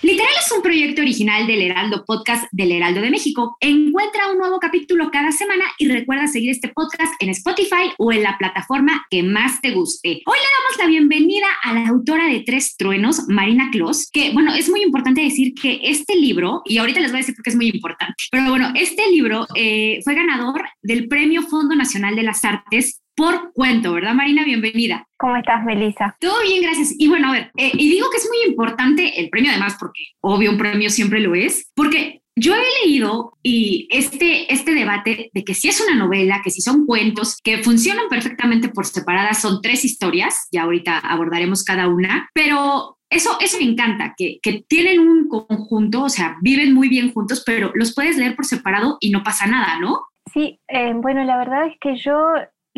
Literal es un proyecto original del Heraldo Podcast del Heraldo de México. Encuentra un nuevo capítulo cada semana y recuerda seguir este podcast en Spotify o en la plataforma que más te guste. Hoy le damos la bienvenida a la autora de Tres Truenos, Marina Clos, que bueno, es muy importante decir que este libro, y ahorita les voy a decir por qué es muy importante, pero bueno, este libro eh, fue ganador del Premio Fondo Nacional de las Artes por cuento, ¿verdad, Marina? Bienvenida. ¿Cómo estás, Melissa? Todo bien, gracias. Y bueno, a ver, eh, y digo que es muy importante el premio, además, porque obvio un premio siempre lo es, porque yo he leído y este, este debate de que si es una novela, que si son cuentos, que funcionan perfectamente por separadas, son tres historias, ya ahorita abordaremos cada una, pero eso, eso me encanta, que, que, tienen un conjunto, o sea, viven muy bien juntos, pero los puedes leer por separado y no pasa nada, ¿no? Sí, eh, bueno, la verdad es que yo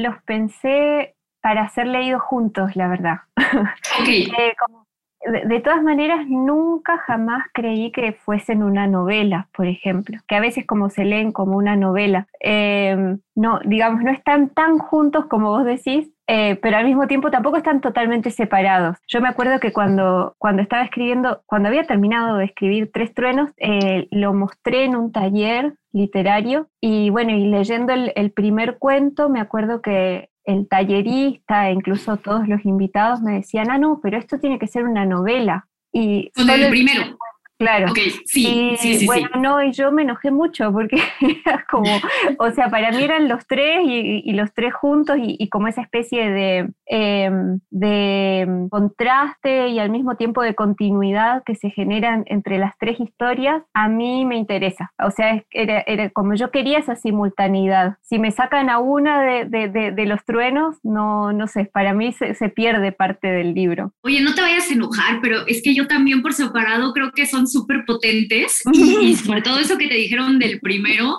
los pensé para ser leídos juntos, la verdad. Okay. eh, como, de, de, todas maneras, nunca jamás creí que fuesen una novela, por ejemplo, que a veces como se leen como una novela. Eh, no, digamos, no están tan juntos como vos decís, eh, pero al mismo tiempo tampoco están totalmente separados. Yo me acuerdo que cuando, cuando estaba escribiendo, cuando había terminado de escribir Tres Truenos, eh, lo mostré en un taller literario y bueno, y leyendo el, el primer cuento, me acuerdo que el tallerista e incluso todos los invitados me decían, ah, no, pero esto tiene que ser una novela. Y Con el primero. Claro. Okay, sí, y, sí, sí, bueno, no, y yo me enojé mucho porque era como, o sea, para mí eran los tres y, y los tres juntos y, y, como esa especie de, eh, de contraste y al mismo tiempo de continuidad que se generan entre las tres historias, a mí me interesa. O sea, era, era como yo quería esa simultaneidad. Si me sacan a una de, de, de, de los truenos, no, no sé, para mí se, se pierde parte del libro. Oye, no te vayas a enojar, pero es que yo también por separado creo que son súper potentes y, y, sobre todo eso que te dijeron del primero,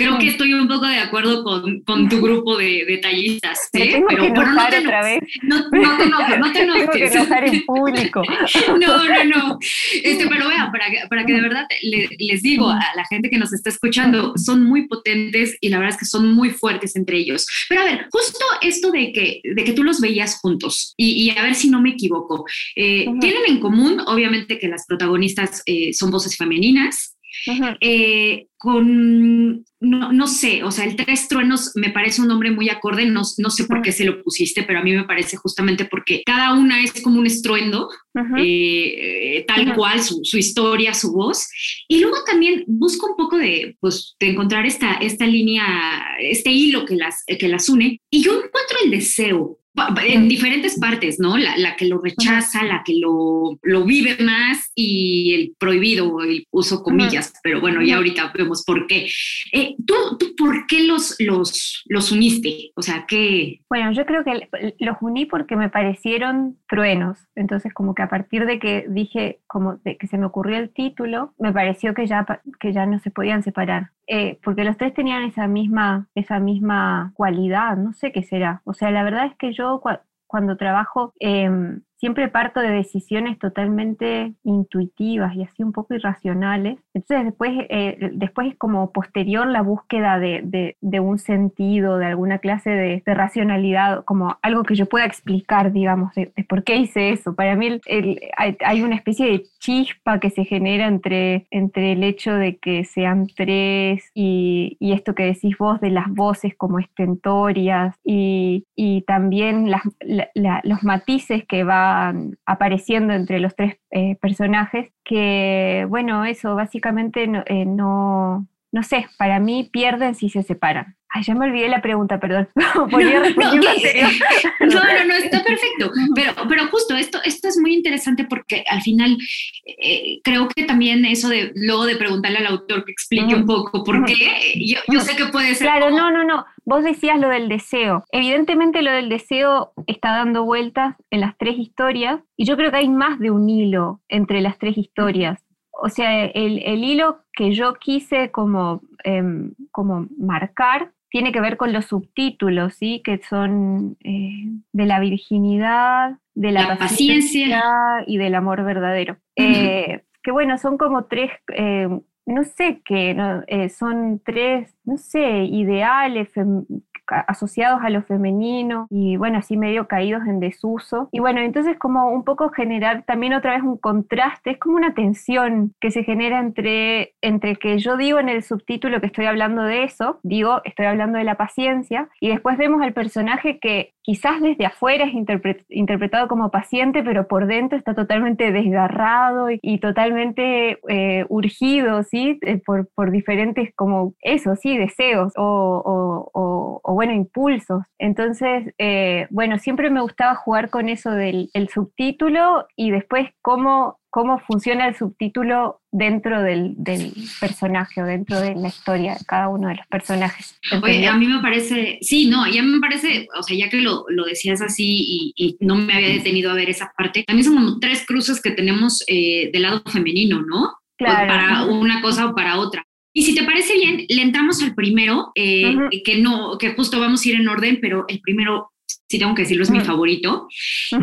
creo que estoy un poco de acuerdo con, con tu grupo de detallistas, ¿eh? pero, pero no te otra vez. No, no, te enojes, no te enojes. Tengo que en público. no, no, no. Este, pero vean, para que, para que de verdad le, les digo a la gente que nos está escuchando, son muy potentes y la verdad es que son muy fuertes entre ellos. Pero a ver, justo esto de que, de que tú los veías juntos y, y a ver si no me equivoco, eh, uh -huh. tienen en común, obviamente, que las protagonistas eh, son voces femeninas. Eh, con, no, no, sé, o sea, el Tres Truenos me parece un nombre muy acorde, no, no sé por qué se lo pusiste, pero a mí me parece justamente porque cada una es como un estruendo, -huh. eh, tal cual, su, su, historia, su voz. Y luego también busco un poco de, pues, de encontrar esta, esta línea, este hilo que las, que las une, y yo encuentro el deseo, en diferentes partes, ¿no? La, la que lo rechaza, la que lo, lo, vive más y el prohibido, el uso comillas, pero bueno, ya ahorita vemos por qué. Eh, ¿tú, ¿tú, por qué los, los, los uniste? O sea, ¿qué? Bueno, yo creo que los uní porque me parecieron truenos, entonces como que a partir de que dije, como de que se me ocurrió el título, me pareció que ya, que ya no se podían separar. Eh, porque los tres tenían esa misma, esa misma cualidad, no sé qué será. O sea, la verdad es que yo cu cuando trabajo eh, siempre parto de decisiones totalmente intuitivas y así un poco irracionales. Entonces después, eh, después es como posterior la búsqueda de, de, de un sentido, de alguna clase de, de, racionalidad, como algo que yo pueda explicar, digamos, de, por qué hice eso. Para mí el, el, hay, hay, una especie de chispa que se genera entre, entre el hecho de que sean tres y, y esto que decís vos de las voces como estentorias y, y también las, la, la, los matices que apareciendo entre los tres eh, personajes, que bueno, eso básicamente no, eh, no, no sé, para mí pierden si se separan. Ay, ya me olvidé la pregunta, perdón. no, no, no, está perfecto. Pero, pero justo esto, esto es muy interesante porque al final eh, creo que también eso de luego de preguntarle al autor que explique un poco por qué, yo, yo, sé que puede ser. Claro, no, no, no. Vos decías lo del deseo. Evidentemente lo del deseo está dando vueltas en las tres historias y yo creo que hay más de un hilo entre las tres historias. O sea, el, el hilo que yo quise como, em, como marcar tiene que ver con los subtítulos, ¿sí? que son eh, de la virginidad, de la, paciencia. y del amor verdadero. Eh, que bueno, son como tres, eh, no sé qué, son tres, no sé, ideales asociados a lo femenino y bueno, así medio caídos en desuso. Y bueno, entonces como un poco generar también otra vez un contraste, es como una tensión que se genera entre, entre que yo digo en el subtítulo que estoy hablando de eso, digo, estoy hablando de la paciencia, y después vemos al personaje que quizás desde afuera es interpretado como paciente, pero por dentro está totalmente desgarrado y, totalmente eh, urgido, ¿sí? Eh, por, por, diferentes como eso, sí, deseos o, o, o bueno, impulsos. Entonces, eh, bueno, siempre me gustaba jugar con eso del subtítulo y después cómo, cómo funciona el subtítulo dentro del, personaje o dentro de la historia de cada uno de los personajes. Oye, a mí me parece, sí, no, ya me parece, o sea, ya que lo, decías así y, no me había detenido a ver esa parte, también son como tres cruces que tenemos eh, del lado femenino, ¿no? Claro. Para una cosa o para otra. Y si te parece bien, le entramos al primero, eh, que no, que justo vamos a ir en orden, pero el primero, si tengo que decirlo, es mi favorito,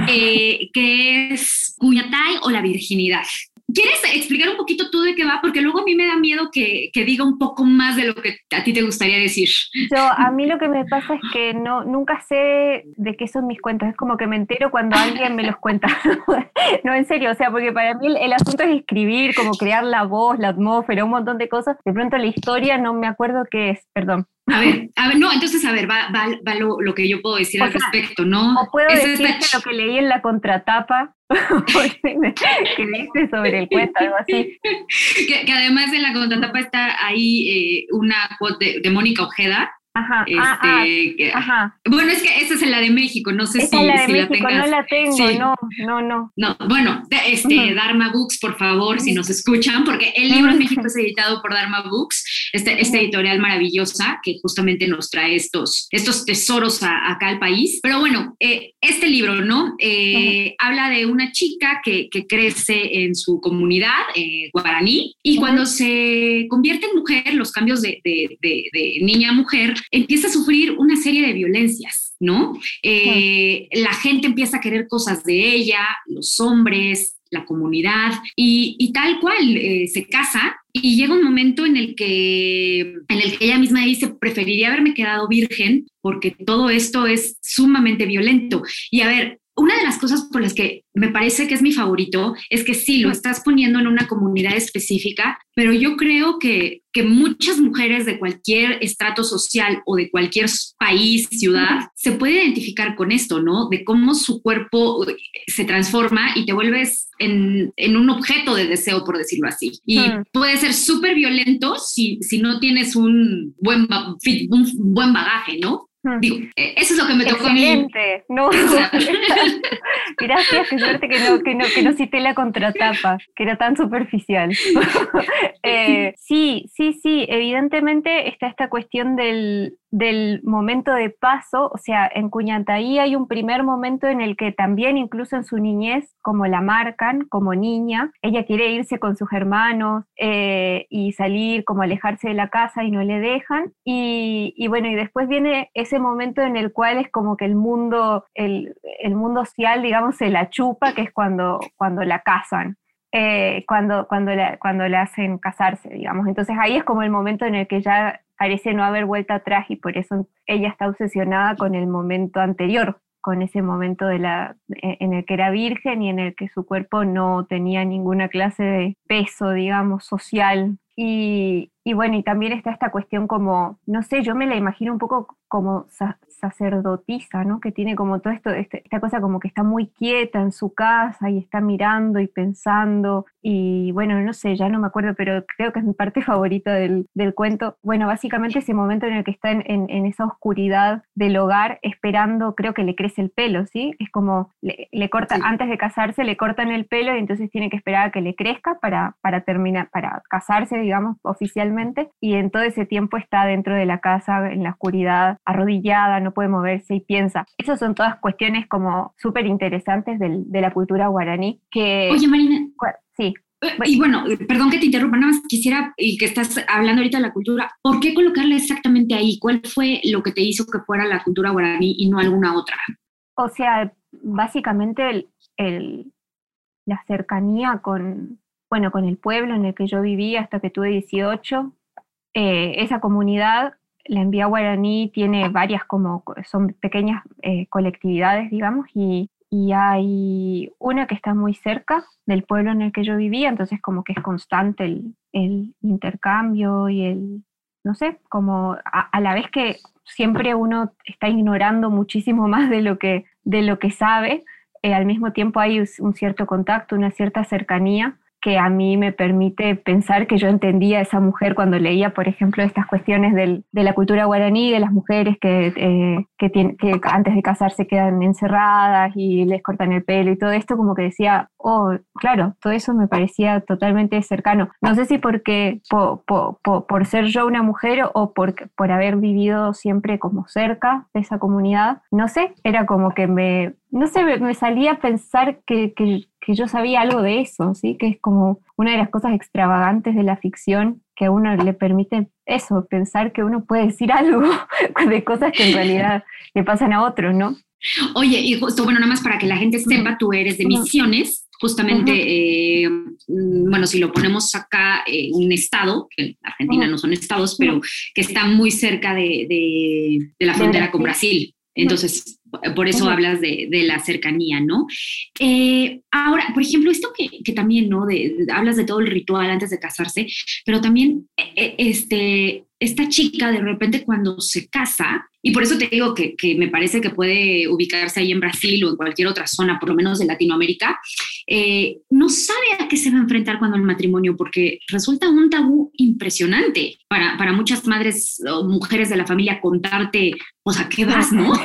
eh, que es Cuñatay o la virginidad. ¿Quieres explicar un poquito tú de qué va? Porque luego a mí me da miedo que, que, diga un poco más de lo que a ti te gustaría decir. Yo, a mí lo que me pasa es que no, nunca sé de qué son mis cuentos. Es como que me entero cuando alguien me los cuenta. no, en serio, o sea, porque para mí el, asunto es escribir, como crear la voz, la atmósfera, un montón de cosas. De pronto la historia no me acuerdo qué es, perdón. A ver, a ver, no, entonces, a ver, va, va, va lo, lo, que yo puedo decir al respecto, ¿no? O puedo decir lo que leí en la contratapa que dice sobre el cuento, algo así. Que, además en la contratapa está ahí eh, una quote de, de Mónica Ojeda, Ajá, ah, ah, este, ajá. Bueno, es que esa es la de México, no sé si, la de México, no la tengo, no, no, no. No, bueno, este, Dharma Books, por favor, si nos escuchan, porque el libro en México es editado por Dharma Books, este, esta editorial maravillosa que justamente nos trae estos, estos tesoros acá al país. Pero bueno, eh, este libro, ¿no? Eh, habla de una chica que, que, crece en su comunidad eh, guaraní y cuando se convierte en mujer, los cambios de, de, de niña a mujer, empieza a sufrir una serie de violencias, ¿no? Eh, la gente empieza a querer cosas de ella, los hombres, la comunidad y, tal cual eh, se casa y llega un momento en el que en el que ella misma dice preferiría haberme quedado virgen porque todo esto es sumamente violento y a ver una de las cosas por las que me parece que es mi favorito es que sí, lo estás poniendo en una comunidad específica, pero yo creo que, que muchas mujeres de cualquier estrato social o de cualquier país, ciudad, se puede identificar con esto, ¿no? De cómo su cuerpo eh, se transforma y te vuelves en, en un objeto de deseo, por decirlo así. Y puede ser súper violento si, si no tienes un buen, un buen bagaje, ¿no? Digo, eh, eso es lo que me tocó a mí. No, Gracias, qué suerte que no, que, no, que no cité la contratapa, que era tan superficial. Eh, sí, sí, sí, evidentemente está esta cuestión del, del momento de paso, o sea, en Cuñataí hay un primer momento en el que también incluso en su niñez, como la marcan como niña, ella quiere irse con sus hermanos eh, y salir, como alejarse de la casa y no le dejan, y, bueno, y después viene ese momento en el cual es como que el mundo, el, mundo social, digamos, se la chupa, que es cuando, cuando la casan. Eh, cuando, cuando, cuando le hacen casarse, digamos. Entonces ahí es como el momento en el que ya parece no haber vuelta atrás y por eso ella está obsesionada con el momento anterior, con ese momento de la, e, en el que era virgen y en el que su cuerpo no tenía ninguna clase de peso, digamos, social. Y, y bueno, y también está esta cuestión como, no sé, yo me la imagino un poco como sacerdotisa, ¿no? Que tiene como todo esto, este, esta cosa como que está muy quieta en su casa y está mirando y pensando y bueno, no sé, ya no me acuerdo, pero creo que es mi parte favorita del, del cuento. Bueno, básicamente ese momento en el que está en, en, esa oscuridad del hogar esperando, creo que le crece el pelo, ¿sí? Es como, le, le corta, antes de casarse le cortan el pelo y entonces tiene que esperar a que le crezca para, para terminar, para casarse, digamos, oficialmente. Y en todo ese tiempo está dentro de la casa, en la oscuridad, arrodillada, no puede moverse y piensa. Esas son todas cuestiones como súper interesantes de la cultura guaraní que... Oye, Marina. Sí. Eh, y bueno, perdón que te interrumpa, nada más quisiera, y que estás hablando ahorita de la cultura, ¿por qué colocarla exactamente ahí? ¿Cuál fue lo que te hizo que fuera la cultura guaraní y no alguna otra? O sea, básicamente el, la cercanía con, bueno, con el pueblo en el que yo vivía hasta que tuve 18, eh, esa comunidad, la envía guaraní tiene varias como, son pequeñas eh, colectividades, digamos, y y hay una que está muy cerca del pueblo en el que yo vivía, entonces como que es constante el, el intercambio y el, no sé, como a, la vez que siempre uno está ignorando muchísimo más de lo que, de lo que sabe, eh, al mismo tiempo hay un cierto contacto, una cierta cercanía que a mí me permite pensar que yo entendía a esa mujer cuando leía, por ejemplo, estas cuestiones del, de la cultura guaraní, de las mujeres que, eh, que, que, antes de casarse quedan encerradas y les cortan el pelo y todo esto, como que decía, oh, claro, todo eso me parecía totalmente cercano. No sé si porque por, ser yo una mujer o por, por haber vivido siempre como cerca de esa comunidad, no sé, era como que me, no sé, me salía a pensar que, que, yo sabía algo de eso, ¿sí? que es como una de las cosas extravagantes de la ficción que a uno le permite eso, pensar que uno puede decir algo de cosas que en realidad le pasan a otros, ¿no? Oye, y justo, bueno, nada más para que la gente sepa, tú eres de Misiones, justamente, eh, mm, bueno, si lo ponemos acá, eh, un estado, que en Argentina no son estados, pero que está muy cerca de, de, de la frontera con Brasil. Entonces, por eso hablas de, la cercanía, ¿no? Eh, ahora, por ejemplo, esto que, también, ¿no? hablas de todo el ritual antes de casarse, pero también eh, este, esta chica de repente cuando se casa, y por eso te digo que, me parece que puede ubicarse ahí en Brasil o en cualquier otra zona, por lo menos de Latinoamérica, eh, no sabe a qué se va a enfrentar cuando el matrimonio, porque resulta un tabú impresionante para, para muchas madres o mujeres de la familia contarte, pues a qué vas, ¿no?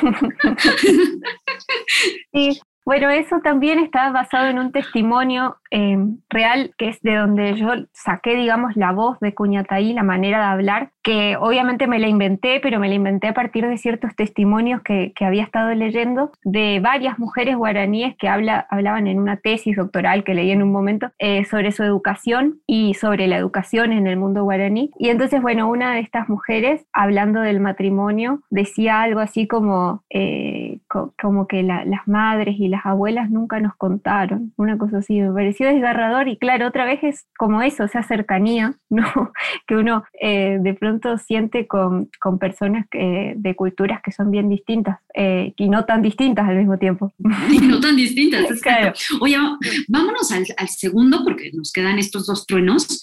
Sí, bueno, eso también está basado en un testimonio eh, real, que es de donde yo saqué, digamos, la voz de Cuñataí, la manera de hablar, que obviamente me la inventé, pero me la inventé a partir de ciertos testimonios que, que había estado leyendo de varias mujeres guaraníes que habla, hablaban en una tesis doctoral que leí en un momento eh, sobre su educación y sobre la educación en el mundo guaraní. Y entonces, bueno, una de estas mujeres, hablando del matrimonio, decía algo así como, eh, como que las madres y las abuelas nunca nos contaron, una cosa así, me pareció desgarrador y claro, otra vez es como eso, esa cercanía, ¿no? que uno eh, de pronto siente con, con personas que, de culturas que son bien distintas eh, y no tan distintas al mismo tiempo. Y no tan distintas, es claro. Oye, vámonos al, al segundo porque nos quedan estos dos truenos.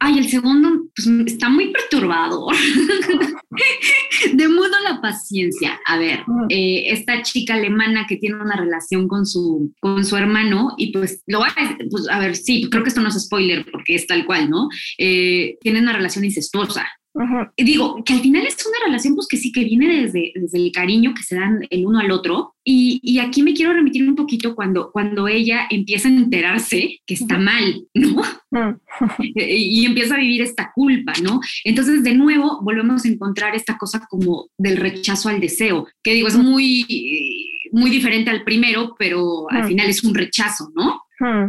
Ay, el segundo pues, está muy perturbador. de modo la paciencia. A ver, eh, esta chica alemana que tiene una relación con su, con su hermano, y pues lo va a, pues, a ver, sí, creo que esto no es spoiler porque es tal cual, ¿no? Eh, tiene una relación incestuosa. Y digo, que al final es una relación pues que sí, que viene desde, desde el cariño que se dan el uno al otro. Y, y, aquí me quiero remitir un poquito cuando, cuando ella empieza a enterarse que está mal, ¿no? y empieza a vivir esta culpa, ¿no? Entonces, de nuevo, volvemos a encontrar esta cosa como del rechazo al deseo, que digo, es muy, muy diferente al primero, pero al final es un rechazo, ¿no?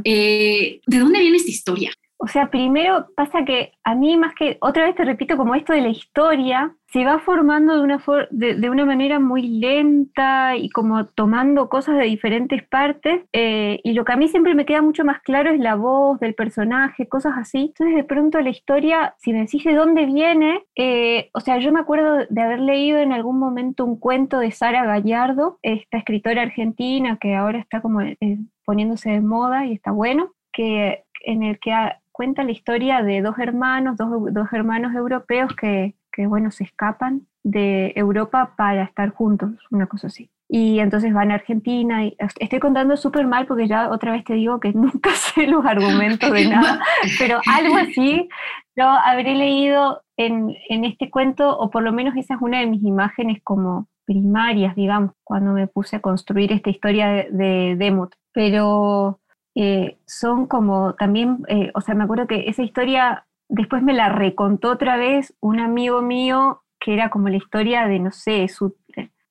Eh, ¿De dónde viene esta historia? O sea, primero pasa que a mí más que, otra vez te repito, como esto de la historia, se va formando de una, de, una manera muy lenta y como tomando cosas de diferentes partes. Eh, y lo que a mí siempre me queda mucho más claro es la voz del personaje, cosas así. Entonces de pronto la historia, si me decís de dónde viene, eh, o sea, yo me acuerdo de haber leído en algún momento un cuento de Sara Gallardo, esta escritora argentina que ahora está como eh, poniéndose de moda y está bueno, que en el que cuenta la historia de dos hermanos, dos, dos hermanos europeos que, que, bueno, se escapan de Europa para estar juntos, una cosa así. Y entonces van a Argentina y estoy contando súper mal porque ya otra vez te digo que nunca sé los argumentos de nada, pero algo así yo habré leído en, en este cuento, o por lo menos esa es una de mis imágenes como primarias, digamos, cuando me puse a construir esta historia de, de Demut. Pero eh, son como también, eh, o sea, me acuerdo que esa historia después me la recontó otra vez un amigo mío que era como la historia de, no sé, su,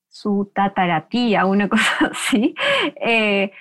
su tataratía, una cosa así, eh,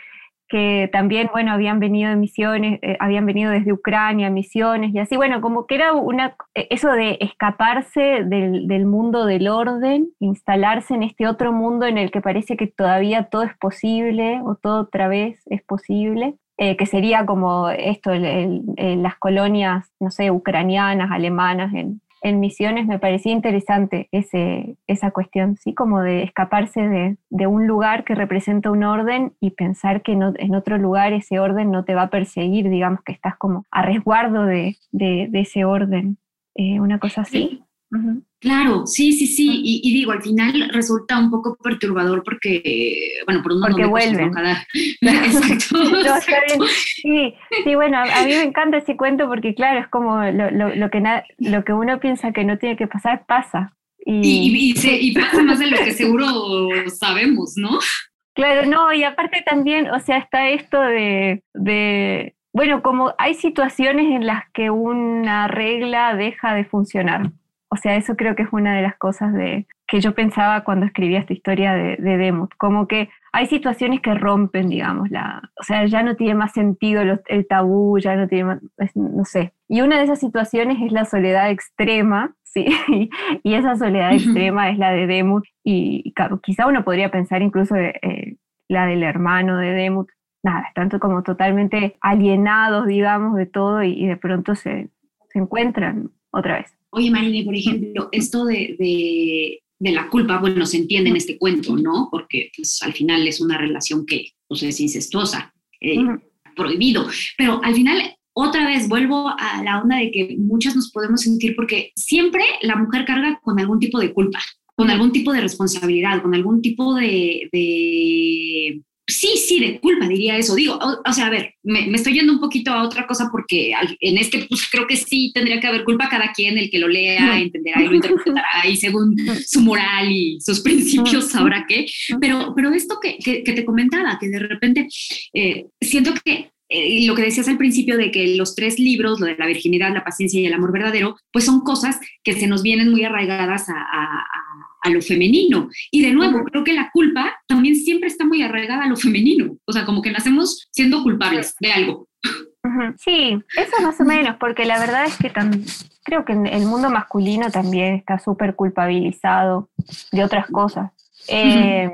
que también, bueno, habían venido de misiones, habían venido desde Ucrania, misiones y así, bueno, como que era una, eso de escaparse del, del, mundo del orden, instalarse en este otro mundo en el que parece que todavía todo es posible o todo otra vez es posible. Eh, que sería como esto, las colonias, no sé, ucranianas, alemanas en, misiones, me parecía interesante ese, esa cuestión, ¿sí? Como de escaparse de, un lugar que representa un orden y pensar que en otro lugar ese orden no te va a perseguir, digamos que estás como a resguardo de, ese orden, eh, una cosa así. Claro, sí, sí, sí. Y, digo, al final resulta un poco perturbador porque, bueno, por un Porque vuelven. Exacto. Sí, sí, bueno, a mí me encanta ese cuento porque, claro, es como lo, que, lo que uno piensa que no tiene que pasar, pasa. Y, y, pasa más de lo que seguro sabemos, ¿no? Claro, no, y aparte también, o sea, está esto de, de, bueno, como hay situaciones en las que una regla deja de funcionar. O sea, eso creo que es una de las cosas de, que yo pensaba cuando escribía esta historia de, de Demut, como que hay situaciones que rompen, digamos, la, o sea, ya no tiene más sentido el tabú, ya no tiene más, no sé. Y una de esas situaciones es la soledad extrema, ¿sí? y esa soledad extrema es la de Demut, y, quizá uno podría pensar incluso eh, la del hermano de Demut, nada, están como totalmente alienados, digamos, de todo y, y de pronto se, se encuentran otra vez. Oye, Marine, por ejemplo, esto de, la culpa, bueno, se entiende en este cuento, ¿no? Porque pues, al final es una relación que pues, es incestuosa, eh, prohibido, pero al final otra vez vuelvo a la onda de que muchas nos podemos sentir porque siempre la mujer carga con algún tipo de culpa, con algún tipo de responsabilidad, con algún tipo de, sí, sí, de culpa, diría eso. Digo, o, sea, a ver, me, estoy yendo un poquito a otra cosa porque en este, pues creo que sí tendría que haber culpa cada quien, el que lo lea, entenderá y lo interpretará y según su moral y sus principios sabrá qué. Pero, pero esto que, que, te comentaba, que de repente eh, siento que eh, lo que decías al principio de que los tres libros, lo de la virginidad, la paciencia y el amor verdadero, pues son cosas que se nos vienen muy arraigadas a a lo femenino. Y de nuevo, creo que la culpa también siempre está muy arraigada a lo femenino. O sea, como que nacemos siendo culpables de algo. Sí, eso más o menos, porque la verdad es que creo que el mundo masculino también está súper culpabilizado de otras cosas. Eh,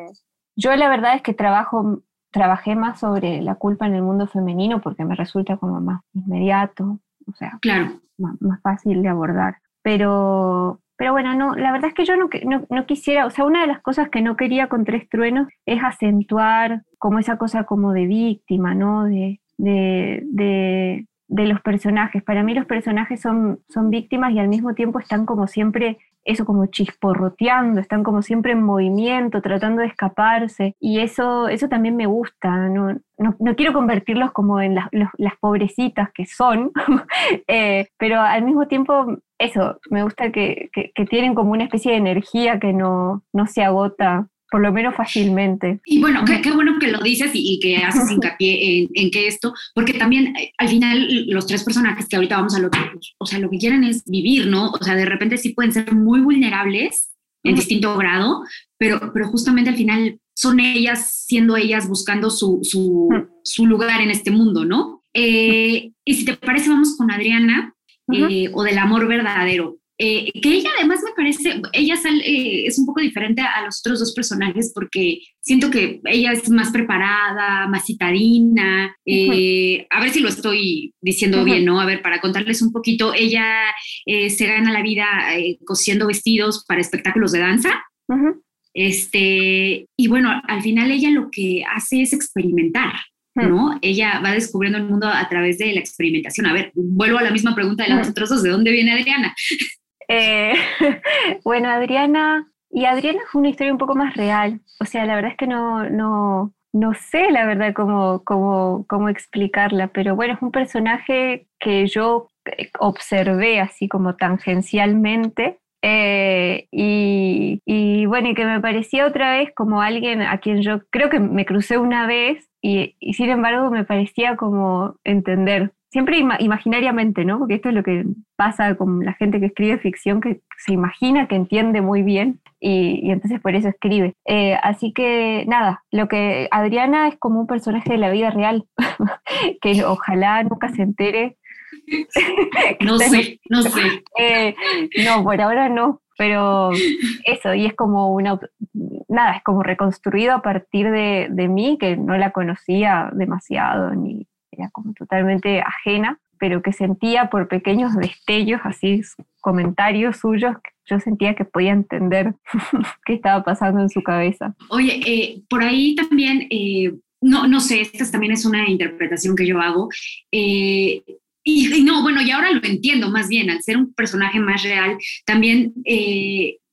yo la verdad es que trabajo, trabajé más sobre la culpa en el mundo femenino porque me resulta como más inmediato, o sea, claro. más, más fácil de abordar. Pero, pero bueno, no, la verdad es que yo no, no, quisiera, o sea, una de las cosas que no quería con Tres Truenos es acentuar como esa cosa como de víctima, ¿no? De, de, de los personajes. Para mí los personajes son, son víctimas y al mismo tiempo están como siempre eso como chisporroteando, están como siempre en movimiento, tratando de escaparse. Y eso, eso también me gusta. No, no, quiero convertirlos como en las, las pobrecitas que son, eh, pero al mismo tiempo, eso, me gusta que, que, tienen como una especie de energía que no, no se agota por lo menos fácilmente. Y bueno, qué, bueno que lo dices y, que haces hincapié en, que esto, porque también eh, al final los tres personajes que ahorita vamos a lo que, o sea, lo que quieren es vivir, ¿no? O sea, de repente sí pueden ser muy vulnerables en distinto grado, pero, pero justamente al final son ellas, siendo ellas, buscando su, su, lugar en este mundo, ¿no? Eh, y si te parece, vamos con Adriana, eh, o del amor verdadero. Eh, que ella además me parece, ella eh, es un poco diferente a los otros dos personajes porque siento que ella es más preparada, más citadina, eh, a ver si lo estoy diciendo bien, ¿no? A ver, para contarles un poquito, ella se gana la vida cosiendo vestidos para espectáculos de danza. Este, y bueno, al final ella lo que hace es experimentar, ¿no? Ella va descubriendo el mundo a través de la experimentación. A ver, vuelvo a la misma pregunta de los otros dos, ¿de dónde viene Adriana? Eh, bueno, Adriana, y Adriana fue una historia un poco más real. O sea, la verdad es que no, no, no sé la verdad cómo, cómo, cómo explicarla, pero bueno, es un personaje que yo observé así como tangencialmente. Eh, y, y, bueno, y que me parecía otra vez como alguien a quien yo creo que me crucé una vez y sin embargo me parecía como entender siempre imaginariamente, ¿no? Porque esto es lo que pasa con la gente que escribe ficción, que se imagina que entiende muy bien y, entonces por eso escribe. Eh, así que nada, lo que Adriana es como un personaje de la vida real, que ojalá nunca se entere. no sé, no sé. Eh, no, por ahora no, pero eso, y es como una, nada, es como reconstruido a partir de, de mí, que no la conocía demasiado, ni, era como totalmente ajena, pero que sentía por pequeños destellos, así comentarios suyos, yo sentía que podía entender qué estaba pasando en su cabeza. Oye, eh, por ahí también, eh, no, no sé, esta también es una interpretación que yo hago. Eh, y, no, bueno, y ahora lo entiendo más bien, al ser un personaje más real, también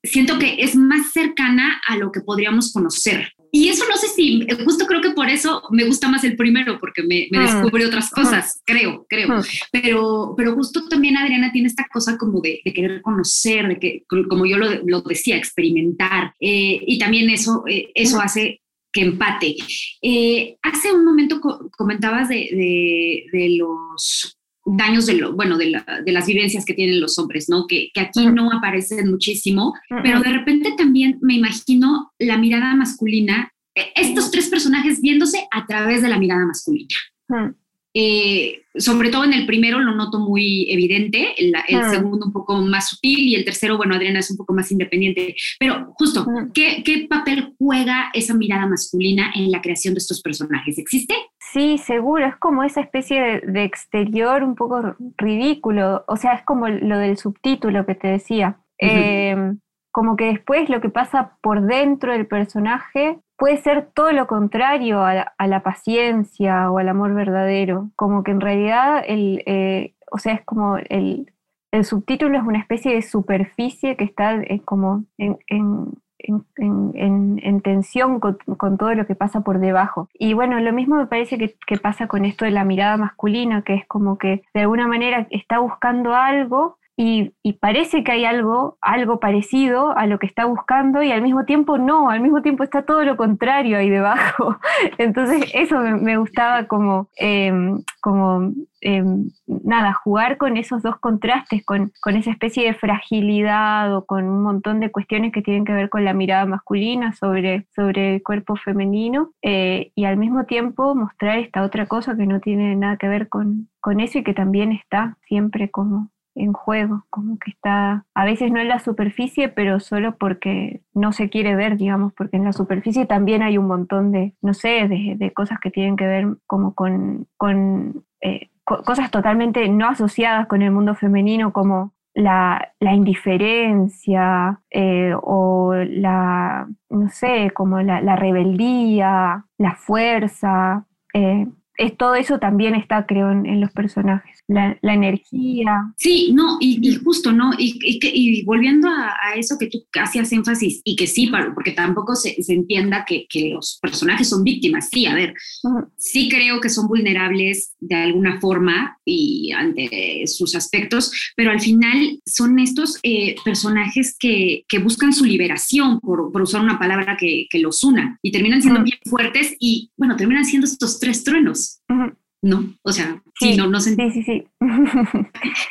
siento que es más cercana a lo que podríamos conocer, y eso no sé si, justo creo que por eso me gusta más el primero, porque me, me ah. descubre otras cosas, creo, creo. Pero, pero justo también Adriana tiene esta cosa como de, de querer conocer, de que, como yo lo, lo decía, experimentar. Eh, y también eso, eh, eso hace que empate. Eh, hace un momento comentabas de, de, de los daños de lo, bueno, de, de, las vivencias que tienen los hombres, ¿no? Que, que aquí no aparecen muchísimo, pero de repente también me imagino la mirada masculina, e, estos tres personajes viéndose a través de la mirada masculina. Eh, sobre todo en el primero lo noto muy evidente, el, segundo un poco más sutil y el tercero, bueno, Adriana es un poco más independiente. Pero justo, ¿qué, ¿qué, papel juega esa mirada masculina en la creación de estos personajes? ¿Existe? Sí, seguro, es como esa especie de, exterior un poco ridículo, o sea, es como lo del subtítulo que te decía. Em, como que después lo que pasa por dentro del personaje puede ser todo lo contrario a la, paciencia o al amor verdadero, como que en realidad el, eh, o sea, es como el, el, subtítulo es una especie de superficie que está eh, como en, en, tensión con, todo lo que pasa por debajo. Y bueno, lo mismo me parece que, pasa con esto de la mirada masculina, que es como que de alguna manera está buscando algo y, parece que hay algo, algo parecido a lo que está buscando y al mismo tiempo no, al mismo tiempo está todo lo contrario ahí debajo. Entonces eso me, gustaba como, em, como em, nada, jugar con esos dos contrastes, con, con, esa especie de fragilidad o con un montón de cuestiones que tienen que ver con la mirada masculina sobre, sobre el cuerpo femenino eh, y al mismo tiempo mostrar esta otra cosa que no tiene nada que ver con, con eso y que también está siempre como en juego, como que está a veces no en la superficie, pero solo porque no se quiere ver, digamos, porque en la superficie también hay un montón de, no sé, de, cosas que tienen que ver como con, con eh, cosas totalmente no asociadas con el mundo femenino, como la, indiferencia eh, o la, no sé, como la, rebeldía, la fuerza. Eh, es, todo eso también está, creo, en, los personajes. La, energía. Sí, no, y, justo, ¿no? Y, y, volviendo a, eso que tú hacías énfasis, y que sí, porque tampoco se, se entienda que, que, los personajes son víctimas. Sí, a ver, sí creo que son vulnerables de alguna forma y ante sus aspectos, pero al final son estos eh, personajes que, que, buscan su liberación, por, por usar una palabra que, que, los una, y terminan siendo bien fuertes y, bueno, terminan siendo estos tres truenos. ¿No? O sea, sí, no, no se Sí, sí,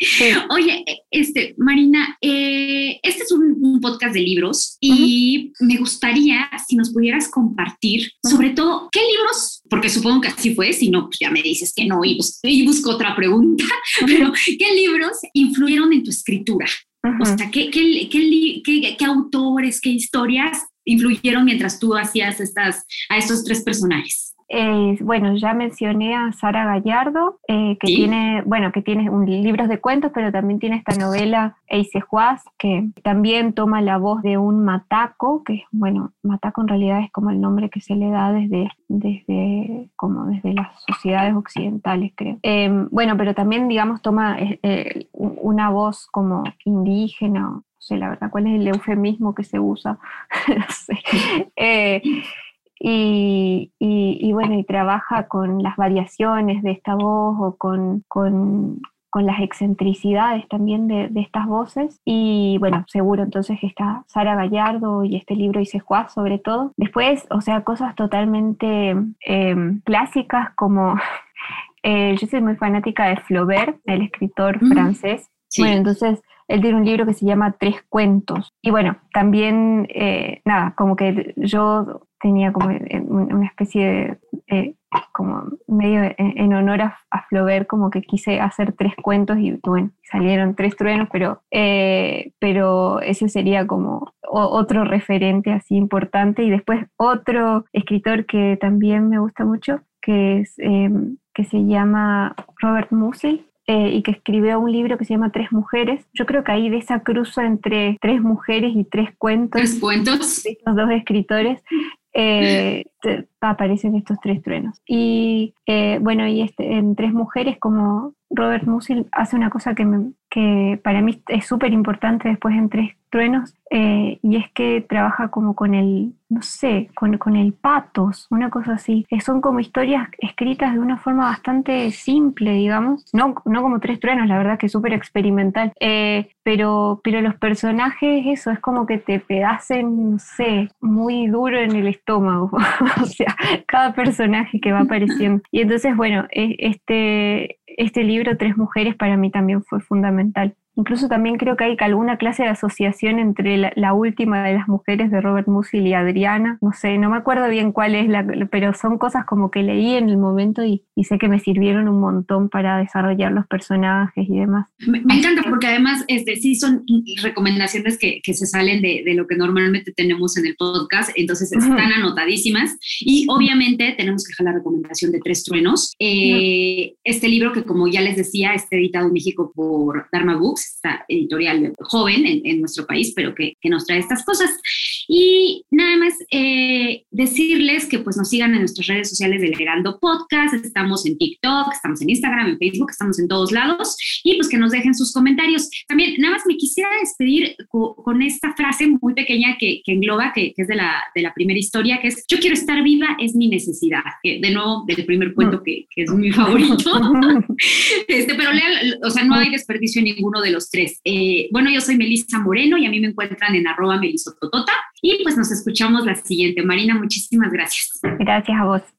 sí. Oye, este, Marina, eh, este es un, podcast de libros y me gustaría si nos pudieras compartir, sobre todo, ¿qué libros? Porque supongo que así fue, si no, pues ya me dices que no y, busco otra pregunta, pero ¿qué libros influyeron en tu escritura? O sea, ¿qué, qué, qué, qué, autores, qué historias influyeron mientras tú hacías estas, a estos tres personajes? Bueno, ya mencioné a Sara Gallardo, eh, que tiene, bueno, que tiene un, libros de cuentos, pero también tiene esta novela Eise Juaz, que también toma la voz de un mataco, que bueno, mataco en realidad es como el nombre que se le da desde, desde, como desde las sociedades occidentales, creo. Em, bueno, pero también, digamos, toma eh, eh, una voz como indígena, no sé la verdad cuál es el eufemismo que se usa, no sé. Y, y, bueno, y trabaja con las variaciones de esta voz o con, con, con las excentricidades también de, de, estas voces. Y bueno, seguro entonces está Sara Gallardo y este libro Hice Juaz sobre todo. Después, o sea, cosas totalmente em, clásicas como... Eh, yo soy muy fanática de Flaubert, el escritor mm. francés. Bueno, entonces él tiene un libro que se llama Tres Cuentos. Y bueno, también, eh, nada, como que yo tenía como una especie de, como medio en, honor a, Flaubert, como que quise hacer tres cuentos y bueno, salieron tres truenos, pero, eh, pero ese sería como otro referente así importante. Y después otro escritor que también me gusta mucho, que, es, em, que se llama Robert Musil, eh, y que escribió un libro que se llama Tres Mujeres. Yo creo que ahí de esa cruza entre tres mujeres y tres cuentos. Tres cuentos. Los dos escritores. Eh, aparecen estos tres truenos. Y eh, bueno, y este, en Tres Mujeres, como Robert Musil hace una cosa que, que para mí es súper importante después en Tres Truenos, eh, y es que trabaja como con el, no sé, con, con el patos, una cosa así. Que son como historias escritas de una forma bastante simple, digamos. No, no como Tres Truenos, la verdad que es súper experimental. Eh, pero, pero los personajes, eso, es como que te pedacen, no sé, muy duro en el estómago. o sea, cada personaje que va apareciendo. Y entonces, bueno, e, este, este libro, Tres Mujeres, para mí también fue fundamental. Incluso también creo que hay alguna clase de asociación entre la, última de las mujeres de Robert Musil y Adriana. No sé, no me acuerdo bien cuál es, la, pero son cosas como que leí en el momento y, sé que me sirvieron un montón para desarrollar los personajes y demás. Me, encanta porque además este, sí son recomendaciones que, que se salen de, de, lo que normalmente tenemos en el podcast, entonces están anotadísimas y obviamente tenemos que dejar la recomendación de Tres Truenos. Eh, este libro que como ya les decía, está editado en México por Dharma Books esta editorial joven en, nuestro país, pero que, que, nos trae estas cosas. Y nada más eh, decirles que pues nos sigan en nuestras redes sociales del Heraldo Podcast, estamos en TikTok, estamos en Instagram, en Facebook, estamos en todos lados, y pues que nos dejen sus comentarios. También nada más me quisiera despedir con, esta frase muy pequeña que, que engloba, que, que, es de la, de la primera historia, que es, yo quiero estar viva, es mi necesidad. Que, de nuevo, del primer cuento que, que es mi favorito. este, pero lean, o sea, no hay desperdicio en ninguno de los tres. Eh, bueno, yo soy Melissa Moreno y a mí me encuentran en arroba melisototota y pues nos escuchamos la siguiente. Marina, muchísimas gracias. Gracias a vos.